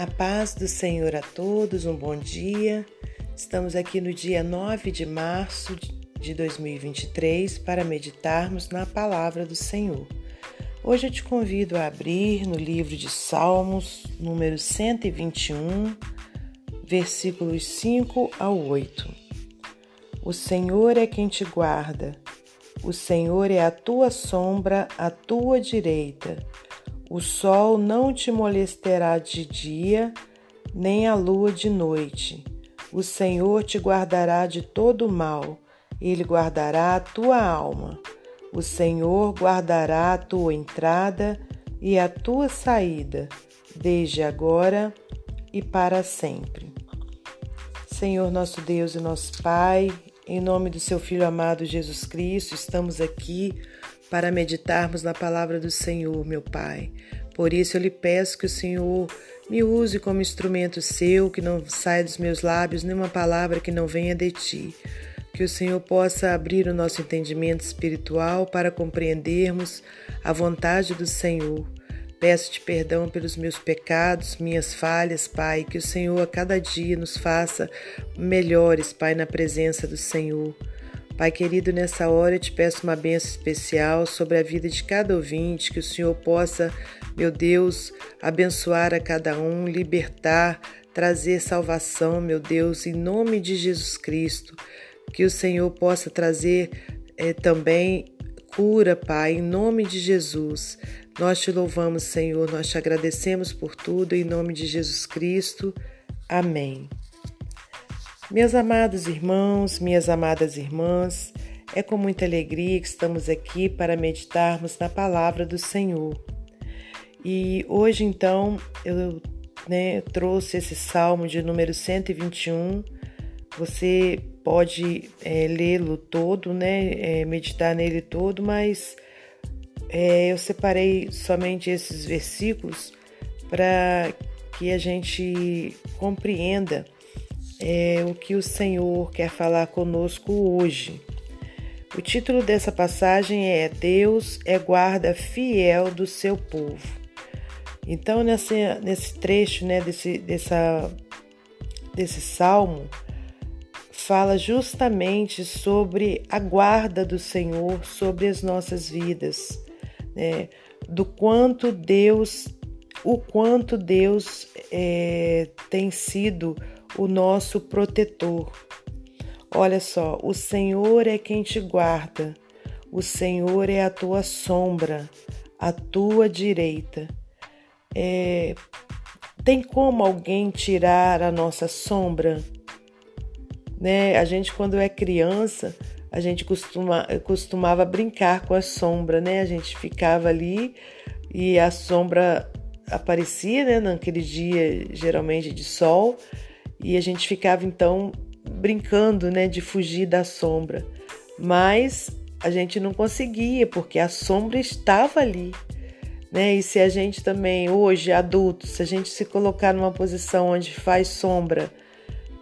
A paz do Senhor a todos, um bom dia. Estamos aqui no dia 9 de março de 2023 para meditarmos na palavra do Senhor. Hoje eu te convido a abrir no livro de Salmos, número 121, versículos 5 ao 8. O Senhor é quem te guarda, o Senhor é a tua sombra à tua direita. O sol não te molestará de dia, nem a lua de noite. O Senhor te guardará de todo mal, ele guardará a tua alma. O Senhor guardará a tua entrada e a tua saída, desde agora e para sempre. Senhor nosso Deus e nosso Pai, em nome do seu Filho amado Jesus Cristo, estamos aqui para meditarmos na palavra do Senhor, meu Pai. Por isso eu lhe peço que o Senhor me use como instrumento seu, que não saia dos meus lábios nenhuma palavra que não venha de ti. Que o Senhor possa abrir o nosso entendimento espiritual para compreendermos a vontade do Senhor. Peço-te perdão pelos meus pecados, minhas falhas, Pai, que o Senhor a cada dia nos faça melhores, Pai, na presença do Senhor. Pai querido, nessa hora eu te peço uma bênção especial sobre a vida de cada ouvinte, que o Senhor possa, meu Deus, abençoar a cada um, libertar, trazer salvação, meu Deus, em nome de Jesus Cristo. Que o Senhor possa trazer é, também cura, Pai, em nome de Jesus. Nós te louvamos, Senhor, nós te agradecemos por tudo, em nome de Jesus Cristo. Amém. Meus amados irmãos, minhas amadas irmãs, é com muita alegria que estamos aqui para meditarmos na palavra do Senhor. E hoje, então, eu né, trouxe esse salmo de número 121. Você pode é, lê-lo todo, né, é, meditar nele todo, mas é, eu separei somente esses versículos para que a gente compreenda é o que o Senhor quer falar conosco hoje. O título dessa passagem é Deus é guarda fiel do seu povo. Então, nesse, nesse trecho, né, desse, dessa, desse salmo, fala justamente sobre a guarda do Senhor sobre as nossas vidas, né, do quanto Deus, o quanto Deus é, tem sido o nosso protetor. Olha só, o Senhor é quem te guarda, o Senhor é a tua sombra, a tua direita. É, tem como alguém tirar a nossa sombra? Né? A gente, quando é criança, a gente costuma, costumava brincar com a sombra, né? A gente ficava ali e a sombra aparecia, né? Naquele dia, geralmente de sol, e a gente ficava então brincando, né, de fugir da sombra. Mas a gente não conseguia porque a sombra estava ali, né? E se a gente também hoje adulto, se a gente se colocar numa posição onde faz sombra,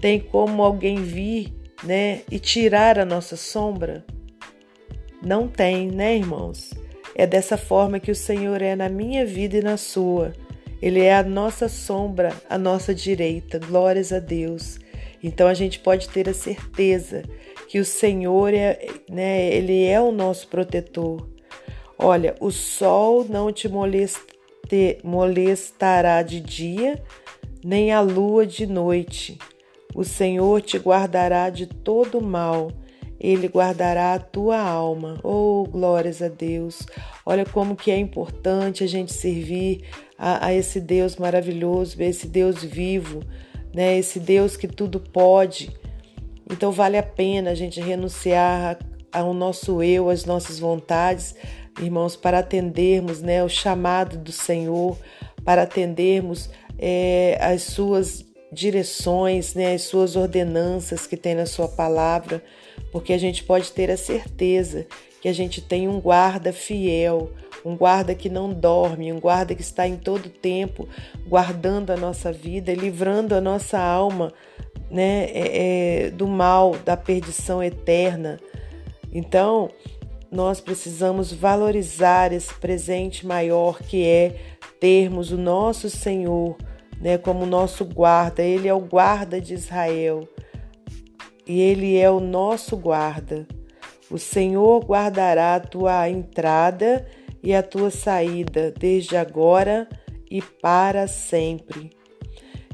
tem como alguém vir, né, e tirar a nossa sombra? Não tem, né, irmãos? É dessa forma que o Senhor é na minha vida e na sua. Ele é a nossa sombra, a nossa direita. Glórias a Deus. Então a gente pode ter a certeza que o Senhor é, né, ele é o nosso protetor. Olha, o sol não te moleste, molestará de dia, nem a lua de noite. O Senhor te guardará de todo mal. Ele guardará a tua alma. Oh, glórias a Deus. Olha como que é importante a gente servir a, a esse Deus maravilhoso, esse Deus vivo, né? Esse Deus que tudo pode. Então vale a pena a gente renunciar ao nosso eu, às nossas vontades, irmãos, para atendermos né, o chamado do Senhor, para atendermos é, as suas direções, né, as suas ordenanças que tem na sua palavra, porque a gente pode ter a certeza que a gente tem um guarda fiel, um guarda que não dorme, um guarda que está em todo tempo guardando a nossa vida, livrando a nossa alma né, é, é, do mal, da perdição eterna. Então, nós precisamos valorizar esse presente maior que é termos o nosso Senhor né, como nosso guarda. Ele é o guarda de Israel e ele é o nosso guarda. O Senhor guardará a tua entrada e a tua saída, desde agora e para sempre.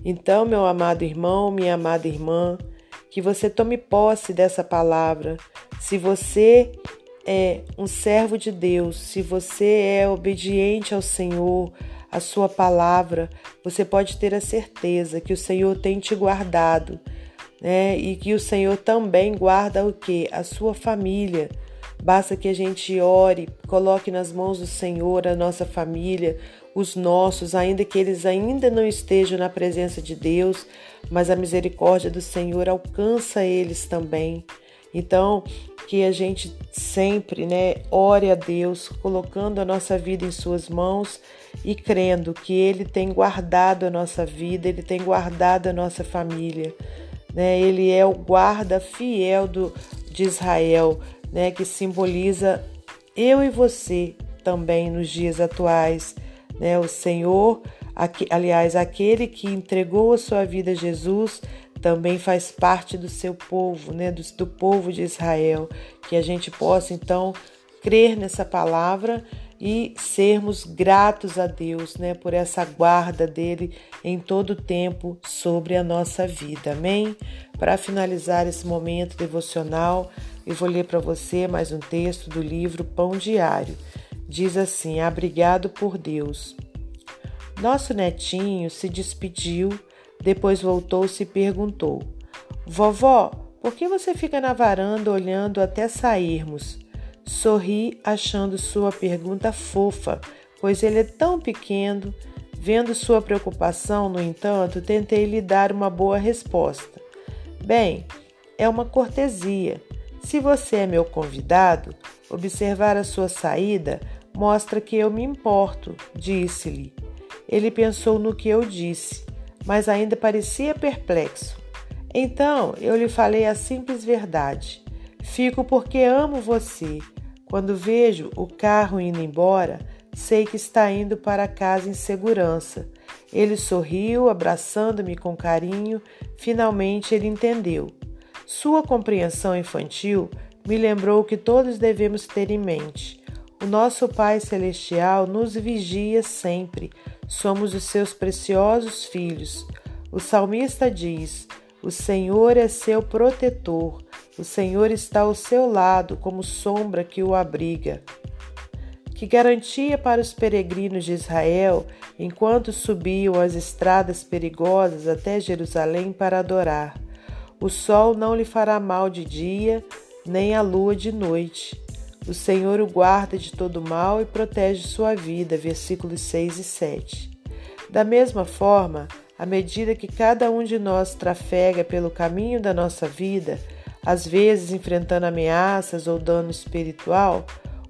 Então, meu amado irmão, minha amada irmã, que você tome posse dessa palavra. Se você é um servo de Deus, se você é obediente ao Senhor, a sua palavra, você pode ter a certeza que o Senhor tem te guardado, né? E que o Senhor também guarda o que? A sua família. Basta que a gente ore, coloque nas mãos do Senhor a nossa família, os nossos, ainda que eles ainda não estejam na presença de Deus, mas a misericórdia do Senhor alcança eles também. Então, que a gente sempre, né, ore a Deus, colocando a nossa vida em suas mãos e crendo que ele tem guardado a nossa vida, ele tem guardado a nossa família, né? Ele é o guarda fiel do, de Israel, né, que simboliza eu e você também nos dias atuais, né? O Senhor, aqui, aliás, aquele que entregou a sua vida a Jesus, também faz parte do seu povo, né? Do, do povo de Israel, que a gente possa então crer nessa palavra e sermos gratos a Deus, né, por essa guarda dele em todo o tempo sobre a nossa vida. Amém? Para finalizar esse momento devocional, eu vou ler para você mais um texto do livro Pão Diário. Diz assim: Abrigado por Deus. Nosso netinho se despediu, depois voltou-se e perguntou: Vovó, por que você fica na varanda olhando até sairmos? Sorri, achando sua pergunta fofa, pois ele é tão pequeno. Vendo sua preocupação, no entanto, tentei lhe dar uma boa resposta. Bem, é uma cortesia. Se você é meu convidado, observar a sua saída mostra que eu me importo, disse-lhe. Ele pensou no que eu disse, mas ainda parecia perplexo. Então eu lhe falei a simples verdade. Fico porque amo você. Quando vejo o carro indo embora, sei que está indo para casa em segurança. Ele sorriu, abraçando-me com carinho. Finalmente ele entendeu. Sua compreensão infantil me lembrou que todos devemos ter em mente. O nosso Pai Celestial nos vigia sempre. Somos os seus preciosos filhos. O salmista diz: O Senhor é seu protetor. O Senhor está ao seu lado como sombra que o abriga. Que garantia para os peregrinos de Israel enquanto subiam as estradas perigosas até Jerusalém para adorar. O sol não lhe fará mal de dia, nem a lua de noite. O Senhor o guarda de todo mal e protege sua vida. Versículos 6 e 7. Da mesma forma, à medida que cada um de nós trafega pelo caminho da nossa vida, às vezes enfrentando ameaças ou dano espiritual,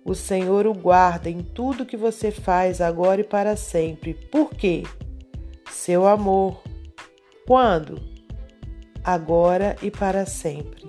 o Senhor o guarda em tudo que você faz agora e para sempre. Por quê? Seu amor. Quando? agora e para sempre.